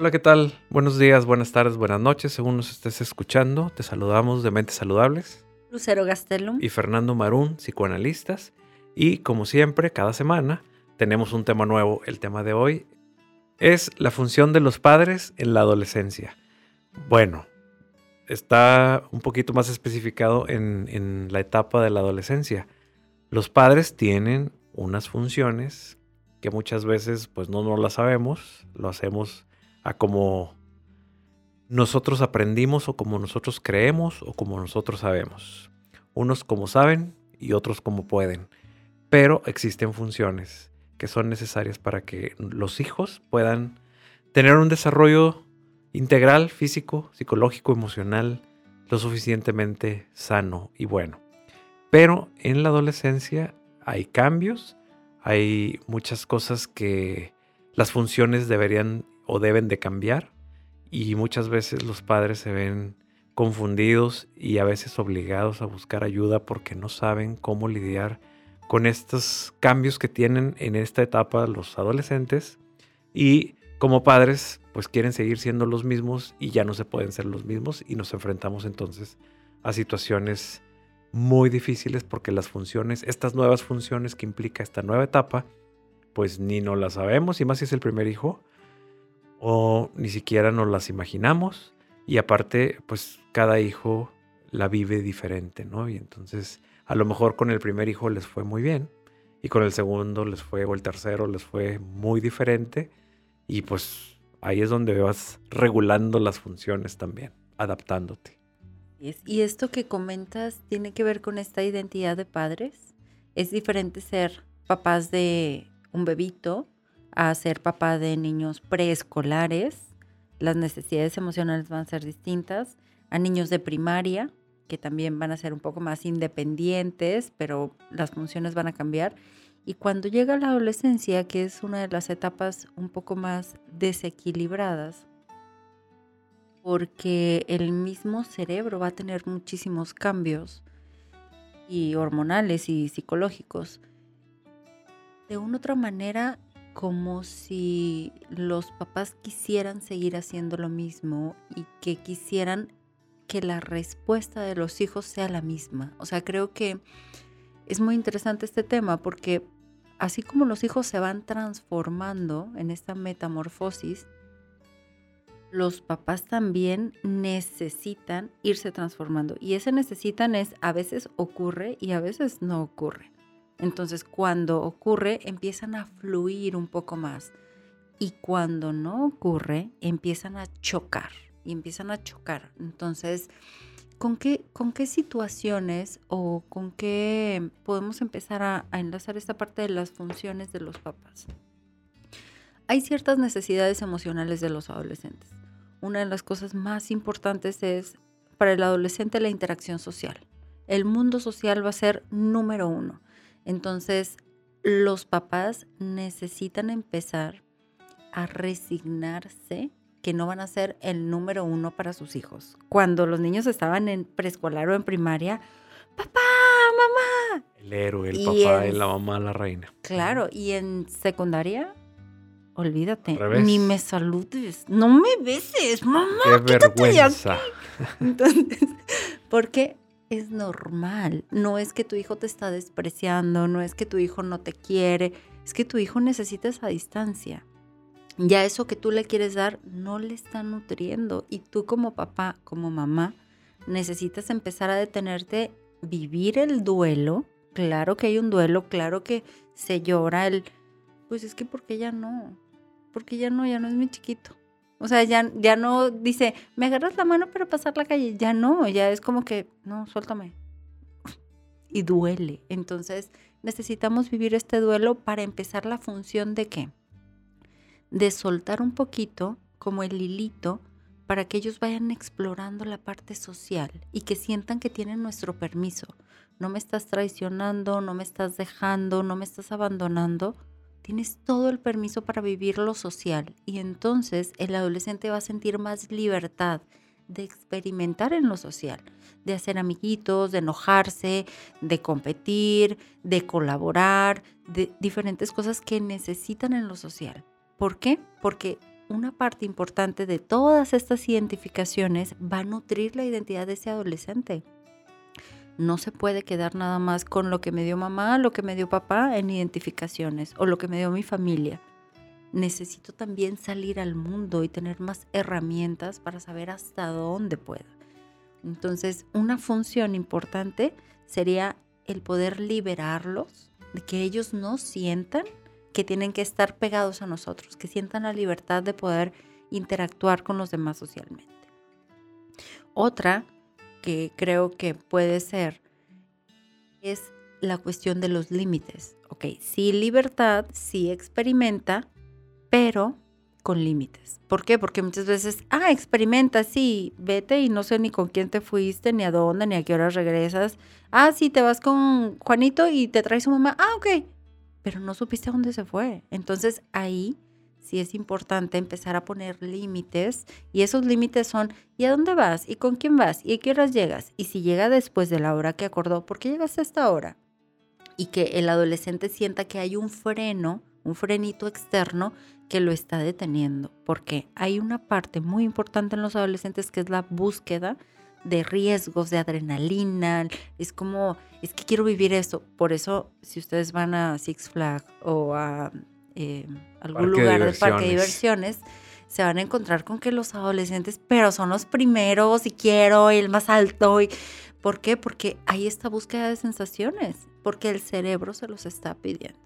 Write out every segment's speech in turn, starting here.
Hola, ¿qué tal? Buenos días, buenas tardes, buenas noches, según nos estés escuchando. Te saludamos de Mentes Saludables. Lucero Gastelum. Y Fernando Marún, psicoanalistas. Y como siempre, cada semana tenemos un tema nuevo. El tema de hoy es la función de los padres en la adolescencia. Bueno, está un poquito más especificado en, en la etapa de la adolescencia. Los padres tienen unas funciones que muchas veces pues no, no las sabemos, lo hacemos a como nosotros aprendimos o como nosotros creemos o como nosotros sabemos. Unos como saben y otros como pueden. Pero existen funciones que son necesarias para que los hijos puedan tener un desarrollo integral, físico, psicológico, emocional, lo suficientemente sano y bueno. Pero en la adolescencia hay cambios, hay muchas cosas que las funciones deberían o deben de cambiar y muchas veces los padres se ven confundidos y a veces obligados a buscar ayuda porque no saben cómo lidiar con estos cambios que tienen en esta etapa los adolescentes y como padres pues quieren seguir siendo los mismos y ya no se pueden ser los mismos y nos enfrentamos entonces a situaciones muy difíciles porque las funciones, estas nuevas funciones que implica esta nueva etapa, pues ni no las sabemos y más si es el primer hijo o ni siquiera nos las imaginamos y aparte pues cada hijo la vive diferente, ¿no? Y entonces a lo mejor con el primer hijo les fue muy bien y con el segundo les fue o el tercero les fue muy diferente y pues ahí es donde vas regulando las funciones también, adaptándote. Y esto que comentas tiene que ver con esta identidad de padres. Es diferente ser papás de un bebito a ser papá de niños preescolares, las necesidades emocionales van a ser distintas, a niños de primaria, que también van a ser un poco más independientes, pero las funciones van a cambiar. Y cuando llega la adolescencia, que es una de las etapas un poco más desequilibradas, porque el mismo cerebro va a tener muchísimos cambios y hormonales y psicológicos. De una u otra manera, como si los papás quisieran seguir haciendo lo mismo y que quisieran que la respuesta de los hijos sea la misma. O sea, creo que es muy interesante este tema porque así como los hijos se van transformando en esta metamorfosis, los papás también necesitan irse transformando. Y ese necesitan es a veces ocurre y a veces no ocurre. Entonces cuando ocurre empiezan a fluir un poco más y cuando no ocurre empiezan a chocar y empiezan a chocar. Entonces, ¿con qué, con qué situaciones o con qué podemos empezar a, a enlazar esta parte de las funciones de los papás? Hay ciertas necesidades emocionales de los adolescentes. Una de las cosas más importantes es para el adolescente la interacción social. El mundo social va a ser número uno entonces, los papás necesitan empezar a resignarse que no van a ser el número uno para sus hijos. Cuando los niños estaban en preescolar o en primaria, papá, mamá. El héroe, el papá, y la mamá, la reina. Claro, y en secundaria, olvídate, ni me saludes, no me beses, mamá. Qué vergüenza. Entonces, porque es normal. No es que tu hijo te está despreciando, no es que tu hijo no te quiere, es que tu hijo necesita esa distancia. Ya eso que tú le quieres dar no le está nutriendo y tú como papá, como mamá, necesitas empezar a detenerte, vivir el duelo. Claro que hay un duelo, claro que se llora el, pues es que porque ya no, porque ya no, ya no es mi chiquito. O sea, ya, ya no dice, me agarras la mano para pasar la calle. Ya no, ya es como que, no, suéltame. Y duele. Entonces, necesitamos vivir este duelo para empezar la función de qué? De soltar un poquito, como el hilito, para que ellos vayan explorando la parte social y que sientan que tienen nuestro permiso. No me estás traicionando, no me estás dejando, no me estás abandonando Tienes todo el permiso para vivir lo social y entonces el adolescente va a sentir más libertad de experimentar en lo social, de hacer amiguitos, de enojarse, de competir, de colaborar, de diferentes cosas que necesitan en lo social. ¿Por qué? Porque una parte importante de todas estas identificaciones va a nutrir la identidad de ese adolescente. No se puede quedar nada más con lo que me dio mamá, lo que me dio papá en identificaciones o lo que me dio mi familia. Necesito también salir al mundo y tener más herramientas para saber hasta dónde puedo. Entonces, una función importante sería el poder liberarlos, de que ellos no sientan que tienen que estar pegados a nosotros, que sientan la libertad de poder interactuar con los demás socialmente. Otra que creo que puede ser es la cuestión de los límites. Ok, sí libertad, sí experimenta, pero con límites. ¿Por qué? Porque muchas veces, ah, experimenta, sí, vete y no sé ni con quién te fuiste, ni a dónde, ni a qué hora regresas. Ah, sí, te vas con Juanito y te trae su mamá. Ah, ok, pero no supiste a dónde se fue. Entonces ahí sí es importante empezar a poner límites y esos límites son ¿y a dónde vas? ¿y con quién vas? ¿y a qué horas llegas? Y si llega después de la hora que acordó, ¿por qué llegaste a esta hora? Y que el adolescente sienta que hay un freno, un frenito externo que lo está deteniendo, porque hay una parte muy importante en los adolescentes que es la búsqueda de riesgos, de adrenalina. Es como, es que quiero vivir eso. Por eso, si ustedes van a Six Flags o a eh, algún lugar de, parque de diversiones, se van a encontrar con que los adolescentes, pero son los primeros y quiero el más alto. Y, ¿Por qué? Porque hay esta búsqueda de sensaciones, porque el cerebro se los está pidiendo.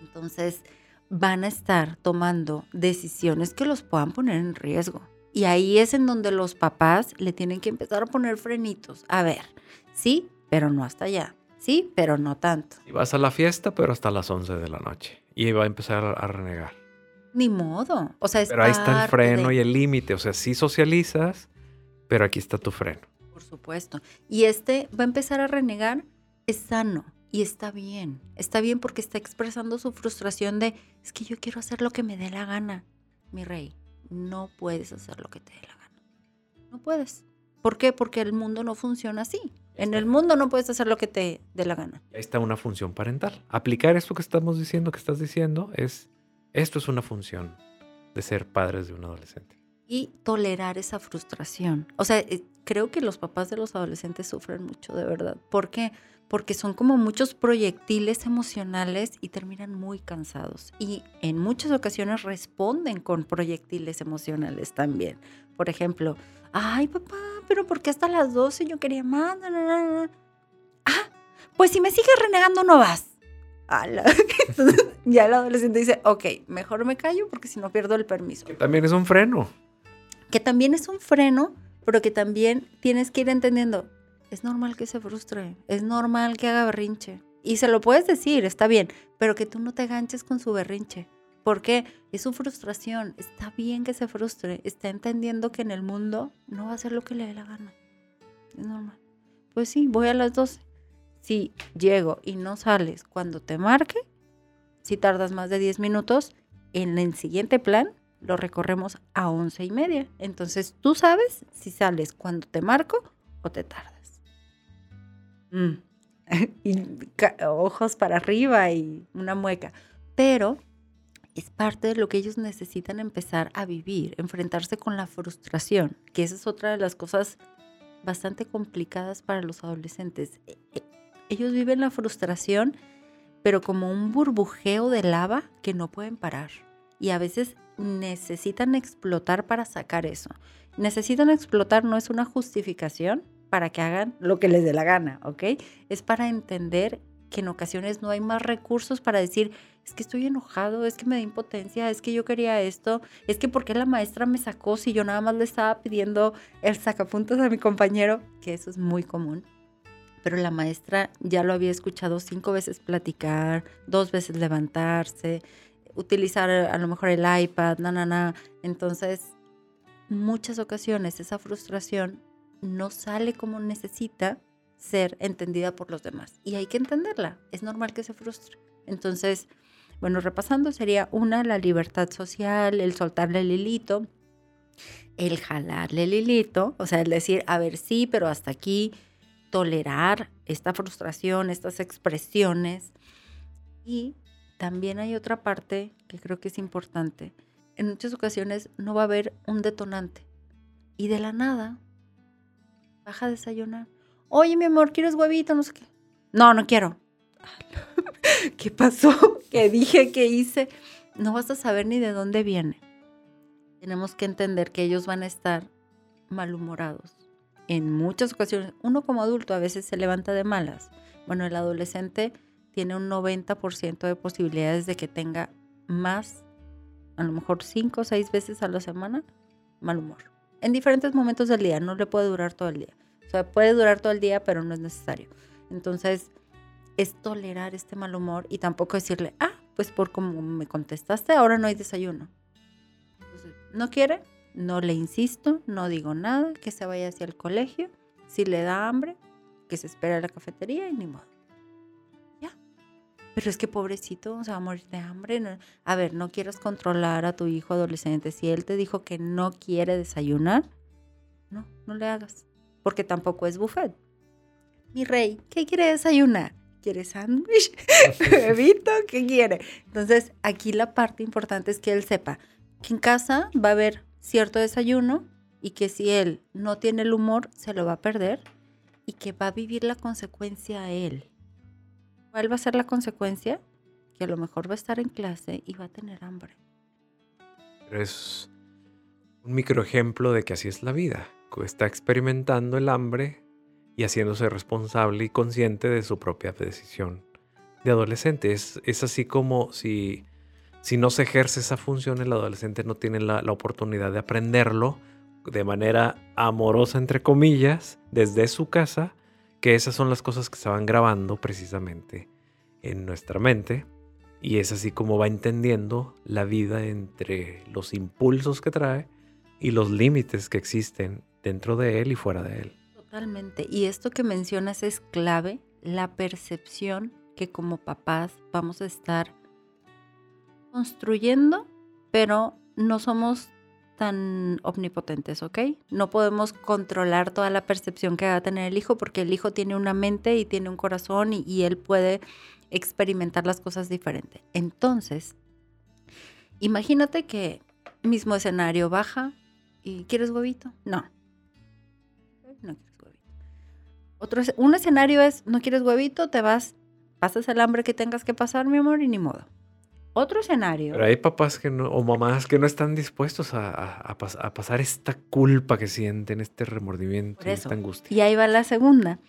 Entonces, van a estar tomando decisiones que los puedan poner en riesgo. Y ahí es en donde los papás le tienen que empezar a poner frenitos. A ver, sí, pero no hasta allá. Sí, pero no tanto. Y vas a la fiesta, pero hasta las 11 de la noche. Y va a empezar a renegar. Ni modo. O sea, Pero ahí está el freno y el límite. O sea, sí socializas, pero aquí está tu freno. Por supuesto. Y este va a empezar a renegar, es sano y está bien. Está bien porque está expresando su frustración de, es que yo quiero hacer lo que me dé la gana, mi rey no puedes hacer lo que te dé la gana. No puedes. ¿Por qué? Porque el mundo no funciona así. En el mundo no puedes hacer lo que te dé la gana. Ahí está una función parental. Aplicar esto que estamos diciendo, que estás diciendo, es, esto es una función de ser padres de un adolescente. Y tolerar esa frustración. O sea, eh, creo que los papás de los adolescentes sufren mucho, de verdad. ¿Por qué? porque son como muchos proyectiles emocionales y terminan muy cansados. Y en muchas ocasiones responden con proyectiles emocionales también. Por ejemplo, ay papá, pero ¿por qué hasta las 12 yo quería más? Ah, pues si me sigues renegando no vas. ya el adolescente dice, ok, mejor me callo porque si no pierdo el permiso. Que también es un freno. Que también es un freno, pero que también tienes que ir entendiendo, es normal que se frustre, es normal que haga berrinche. Y se lo puedes decir, está bien, pero que tú no te ganches con su berrinche. Porque es su frustración, está bien que se frustre, está entendiendo que en el mundo no va a hacer lo que le dé la gana. Es normal. Pues sí, voy a las 12. Si llego y no sales cuando te marque, si tardas más de 10 minutos, en el siguiente plan lo recorremos a 11 y media. Entonces tú sabes si sales cuando te marco o te tardas. Mm. y ojos para arriba y una mueca. Pero es parte de lo que ellos necesitan empezar a vivir, enfrentarse con la frustración, que esa es otra de las cosas bastante complicadas para los adolescentes. E, e, ellos viven la frustración, pero como un burbujeo de lava que no pueden parar. Y a veces necesitan explotar para sacar eso. Necesitan explotar no es una justificación, para que hagan lo que les dé la gana, ¿ok? Es para entender que en ocasiones no hay más recursos para decir, es que estoy enojado, es que me da impotencia, es que yo quería esto, es que porque la maestra me sacó si yo nada más le estaba pidiendo el sacapuntas a mi compañero, que eso es muy común. Pero la maestra ya lo había escuchado cinco veces platicar, dos veces levantarse, utilizar a lo mejor el iPad, na, na, na. Entonces, muchas ocasiones esa frustración no sale como necesita ser entendida por los demás. Y hay que entenderla. Es normal que se frustre. Entonces, bueno, repasando, sería una, la libertad social, el soltarle el hilito, el jalarle el hilito, o sea, el decir, a ver, sí, pero hasta aquí, tolerar esta frustración, estas expresiones. Y también hay otra parte que creo que es importante, en muchas ocasiones no va a haber un detonante. Y de la nada, baja a desayunar. Oye, mi amor, ¿quieres huevito? No sé qué. No, no quiero. ¿Qué pasó? ¿Qué dije? ¿Qué hice? No vas a saber ni de dónde viene. Tenemos que entender que ellos van a estar malhumorados. En muchas ocasiones, uno como adulto a veces se levanta de malas. Bueno, el adolescente tiene un 90% de posibilidades de que tenga más, a lo mejor 5 o 6 veces a la semana, mal humor. En diferentes momentos del día, no le puede durar todo el día. O sea, puede durar todo el día, pero no es necesario. Entonces, es tolerar este mal humor y tampoco decirle, ah, pues por como me contestaste, ahora no hay desayuno. Entonces, ¿no quiere? No le insisto, no digo nada, que se vaya hacia el colegio. Si le da hambre, que se espera en la cafetería y ni modo. Ya. Pero es que pobrecito, se va a morir de hambre. A ver, no quieres controlar a tu hijo adolescente. Si él te dijo que no quiere desayunar, no, no le hagas. Porque tampoco es buffet. Mi rey, ¿qué quiere desayunar? ¿Quiere sándwich? ¿Bebito? ¿Qué quiere? Entonces, aquí la parte importante es que él sepa que en casa va a haber cierto desayuno y que si él no tiene el humor, se lo va a perder y que va a vivir la consecuencia a él. ¿Cuál va a ser la consecuencia? Que a lo mejor va a estar en clase y va a tener hambre. Pero es un microejemplo de que así es la vida. Está experimentando el hambre y haciéndose responsable y consciente de su propia decisión de adolescente. Es, así como si, si no se ejerce esa función, el adolescente no tiene la, la oportunidad de aprenderlo de manera amorosa, entre comillas, desde su casa, que esas son las cosas que se van grabando precisamente en nuestra mente. Y es así como va entendiendo la vida entre los impulsos que trae y los límites que existen dentro de él y fuera de él. Totalmente. Y esto que mencionas es clave, la percepción que como papás vamos a estar construyendo, pero no somos tan omnipotentes, ¿ok? No podemos controlar toda la percepción que va a tener el hijo porque el hijo tiene una mente y tiene un corazón y, él puede experimentar las cosas diferente. Entonces, imagínate que mismo escenario baja y ¿quieres huevito? No. No Otro, un escenario es, no quieres huevito, te vas, pasas el hambre que tengas que pasar, mi amor, y ni modo. Otro escenario. Pero hay papás que no, o mamás que no están dispuestos a, pasar esta culpa que sienten, este remordimiento, esta angustia. Y ahí va la segunda.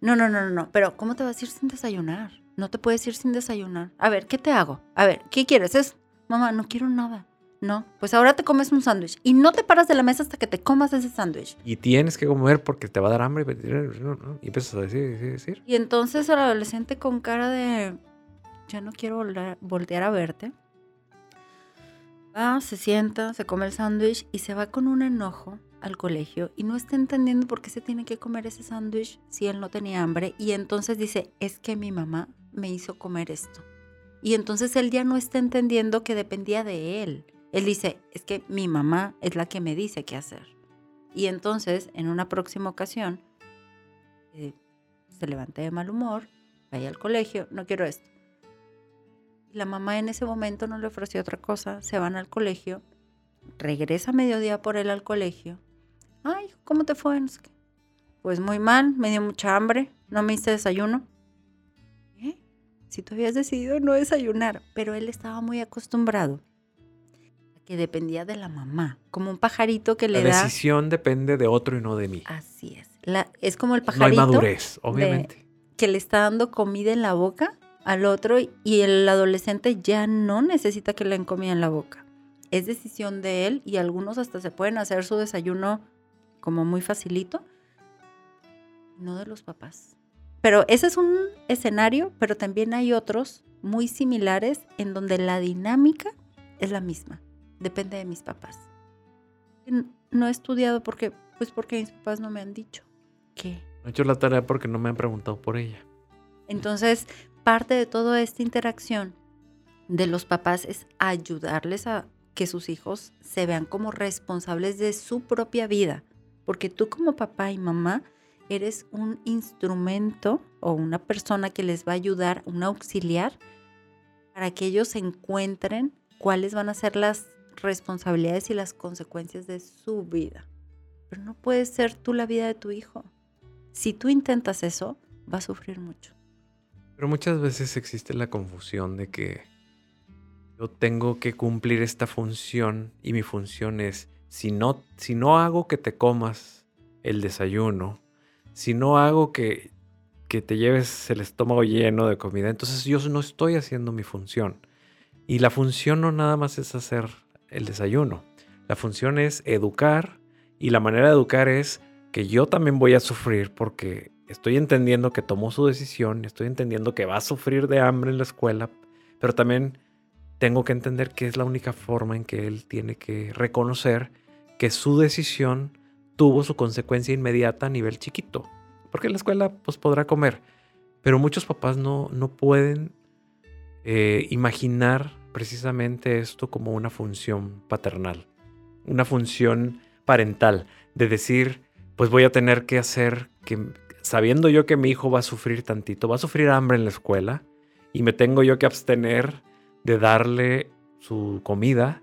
No, no, no, no, pero ¿cómo te vas a ir sin desayunar? No te puedes ir sin desayunar. A ver, ¿qué te hago? A ver, ¿qué quieres? Es, mamá, no quiero nada. No, pues ahora te comes un sándwich y no te paras de la mesa hasta que te comas ese sándwich. Y tienes que comer porque te va a dar hambre y empiezas a decir, decir, decir. Y entonces el adolescente con cara de, ya no quiero voltear a verte. Va, se sienta, se come el sándwich y se va con un enojo al colegio y no está entendiendo por qué se tiene que comer ese sándwich si él no tenía hambre y entonces dice, es que mi mamá me hizo comer esto. Y entonces él ya no está entendiendo que dependía de él. Él dice, es que mi mamá es la que me dice qué hacer. Y entonces, en una próxima ocasión, eh, se levanta de mal humor, vaya al colegio, no quiero esto. La mamá en ese momento no le ofreció otra cosa. Se van al colegio. Regresa a mediodía por él al colegio. Ay, ¿cómo te fue? Pues muy mal, me dio mucha hambre. No me hice desayuno. ¿Eh? Si tú habías decidido no desayunar. Pero él estaba muy acostumbrado que dependía de la mamá. Como un pajarito que le da... La decisión depende de otro y no de mí. Así es. es como el pajarito... No hay madurez, obviamente. que le está dando comida en la boca al otro y el adolescente ya no necesita que le den comida en la boca. Es decisión de él y algunos hasta se pueden hacer su desayuno como muy facilito, no de los papás. Pero ese es un escenario, pero también hay otros muy similares en donde la dinámica es la misma. Depende de mis papás. No he estudiado porque, pues porque mis papás no me han dicho que. No he hecho la tarea porque no me han preguntado por ella. Entonces, parte de toda esta interacción de los papás es ayudarles a que sus hijos se vean como responsables de su propia vida, porque tú como papá y mamá eres un instrumento o una persona que les va a ayudar, un auxiliar, para que ellos encuentren cuáles van a ser las responsabilidades y las consecuencias de su vida. Pero no puedes ser tú la vida de tu hijo. Si tú intentas eso, va a sufrir mucho. Pero muchas veces existe la confusión de que yo tengo que cumplir esta función y mi función es, si no, si no hago que te comas el desayuno, si no hago que, que te lleves el estómago lleno de comida, entonces yo no estoy haciendo mi función. Y la función no nada más es hacer el desayuno. La función es educar y la manera de educar es que yo también voy a sufrir porque estoy entendiendo que tomó su decisión, estoy entendiendo que va a sufrir de hambre en la escuela, pero también tengo que entender que es la única forma en que él tiene que reconocer que su decisión tuvo su consecuencia inmediata a nivel chiquito. Porque en la escuela pues podrá comer, pero muchos papás no, no pueden eh, imaginar precisamente esto como una función paternal, una función parental, de decir, pues voy a tener que hacer que, sabiendo yo que mi hijo va a sufrir tantito, va a sufrir hambre en la escuela, y me tengo yo que abstener de darle su comida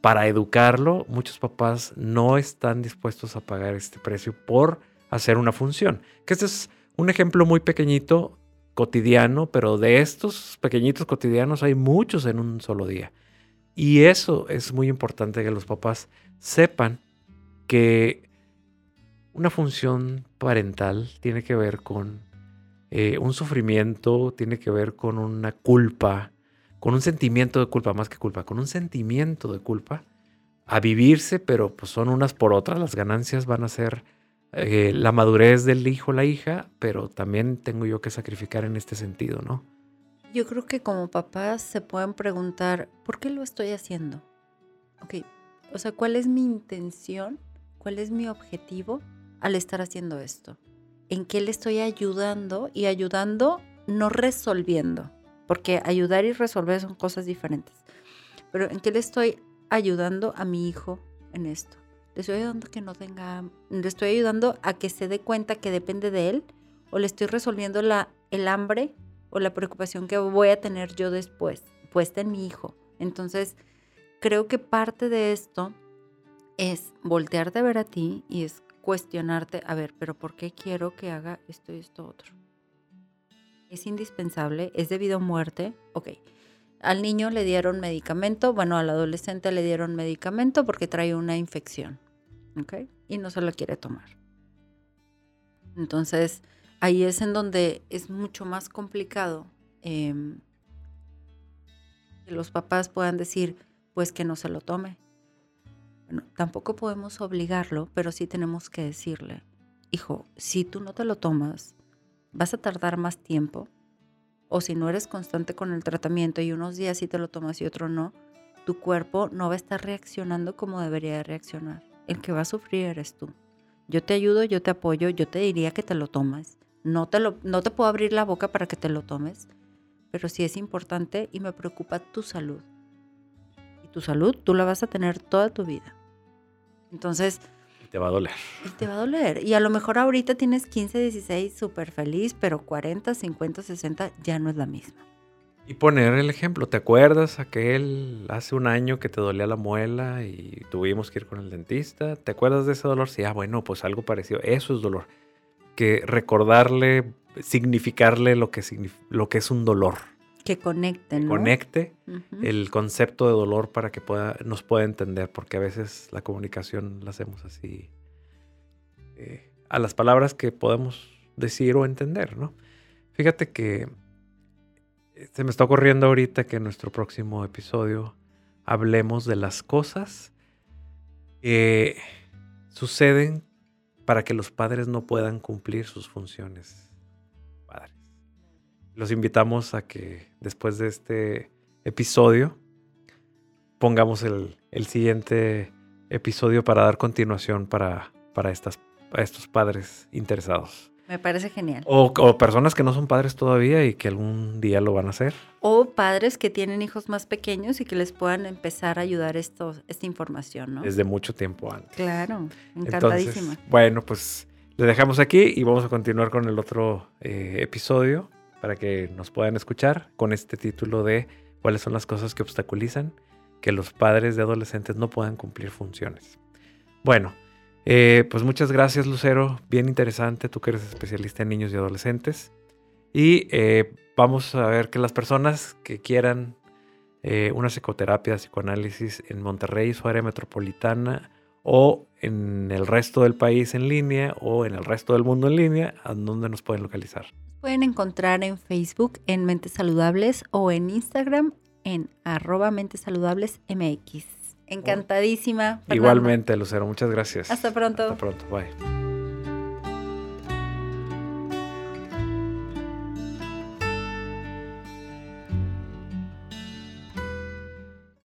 para educarlo, muchos papás no están dispuestos a pagar este precio por hacer una función. Que este es un ejemplo muy pequeñito cotidiano, pero de estos pequeñitos cotidianos hay muchos en un solo día. Y eso es muy importante que los papás sepan que una función parental tiene que ver con eh, un sufrimiento, tiene que ver con una culpa, con un sentimiento de culpa, más que culpa, con un sentimiento de culpa a vivirse, pero pues son unas por otras, las ganancias van a ser eh, la madurez del hijo, la hija, pero también tengo yo que sacrificar en este sentido, ¿no? Yo creo que como papás se pueden preguntar, ¿por qué lo estoy haciendo? Ok, o sea, ¿cuál es mi intención? ¿Cuál es mi objetivo al estar haciendo esto? ¿En qué le estoy ayudando? Y ayudando, no resolviendo, porque ayudar y resolver son cosas diferentes. Pero ¿en qué le estoy ayudando a mi hijo en esto? Le estoy ayudando a que no tenga, le estoy ayudando a que se dé cuenta que depende de él o le estoy resolviendo la, el hambre o la preocupación que voy a tener yo después, puesta en mi hijo. Entonces, creo que parte de esto es voltearte a ver a ti y es cuestionarte, a ver, pero ¿por qué quiero que haga esto y esto otro? ¿Es indispensable? ¿Es debido a muerte? Ok. Al niño le dieron medicamento, bueno, al adolescente le dieron medicamento porque trae una infección. ¿ok? Y no se lo quiere tomar. Entonces, ahí es en donde es mucho más complicado em, que los papás puedan decir, pues que no se lo tome. Bueno, tampoco podemos obligarlo, pero sí tenemos que decirle, hijo, si tú no te lo tomas, vas a tardar más tiempo, o si no eres constante con el tratamiento y unos días sí te lo tomas y otro no, tu cuerpo no va a estar reaccionando como debería reaccionar el que va a sufrir eres tú. Yo te ayudo, yo te apoyo, yo te diría que te lo tomes. No te, lo, no te puedo abrir la boca para que te lo tomes, pero sí es importante y me preocupa tu salud. Y tu salud tú la vas a tener toda tu vida. Entonces... te va a doler. Y te va a doler. Y a lo mejor ahorita tienes 15, 16, súper feliz, pero 40, 50, 60 ya no es la misma. Y poner el ejemplo, ¿te acuerdas aquel hace un año que te dolía la muela y tuvimos que ir con el dentista? ¿Te acuerdas de ese dolor? Sí, ah, bueno, pues algo parecido. Eso es dolor. Que recordarle, significarle lo que, lo que es un dolor. Que conecte, ¿no? Conecte el concepto de dolor para que pueda, nos pueda entender, porque a veces la comunicación la hacemos así eh, a las palabras que podemos decir o entender, ¿no? Fíjate que se me está ocurriendo ahorita que en nuestro próximo episodio hablemos de las cosas que suceden para que los padres no puedan cumplir sus funciones. Los invitamos a que después de este episodio pongamos el, siguiente episodio para dar continuación para, para, estas, para estos padres interesados. Me parece genial. O, personas que no son padres todavía y que algún día lo van a hacer. O padres que tienen hijos más pequeños y que les puedan empezar a ayudar esto, esta información, ¿no? Desde mucho tiempo antes. Claro, encantadísima. bueno, pues le dejamos aquí y vamos a continuar con el otro eh, episodio para que nos puedan escuchar con este título de cuáles son las cosas que obstaculizan que los padres de adolescentes no puedan cumplir funciones. Bueno, eh, pues muchas gracias Lucero, bien interesante, tú que eres especialista en niños y adolescentes. Y eh, vamos a ver que las personas que quieran eh, una psicoterapia, psicoanálisis en Monterrey, su área metropolitana, o en el resto del país en línea, o en el resto del mundo en línea, ¿a dónde nos pueden localizar? Pueden encontrar en Facebook en Mentes Saludables o en Instagram en arroba Mentes Saludables MX. Encantadísima. Igualmente, Lucero, muchas gracias. Hasta pronto. Hasta pronto, bye.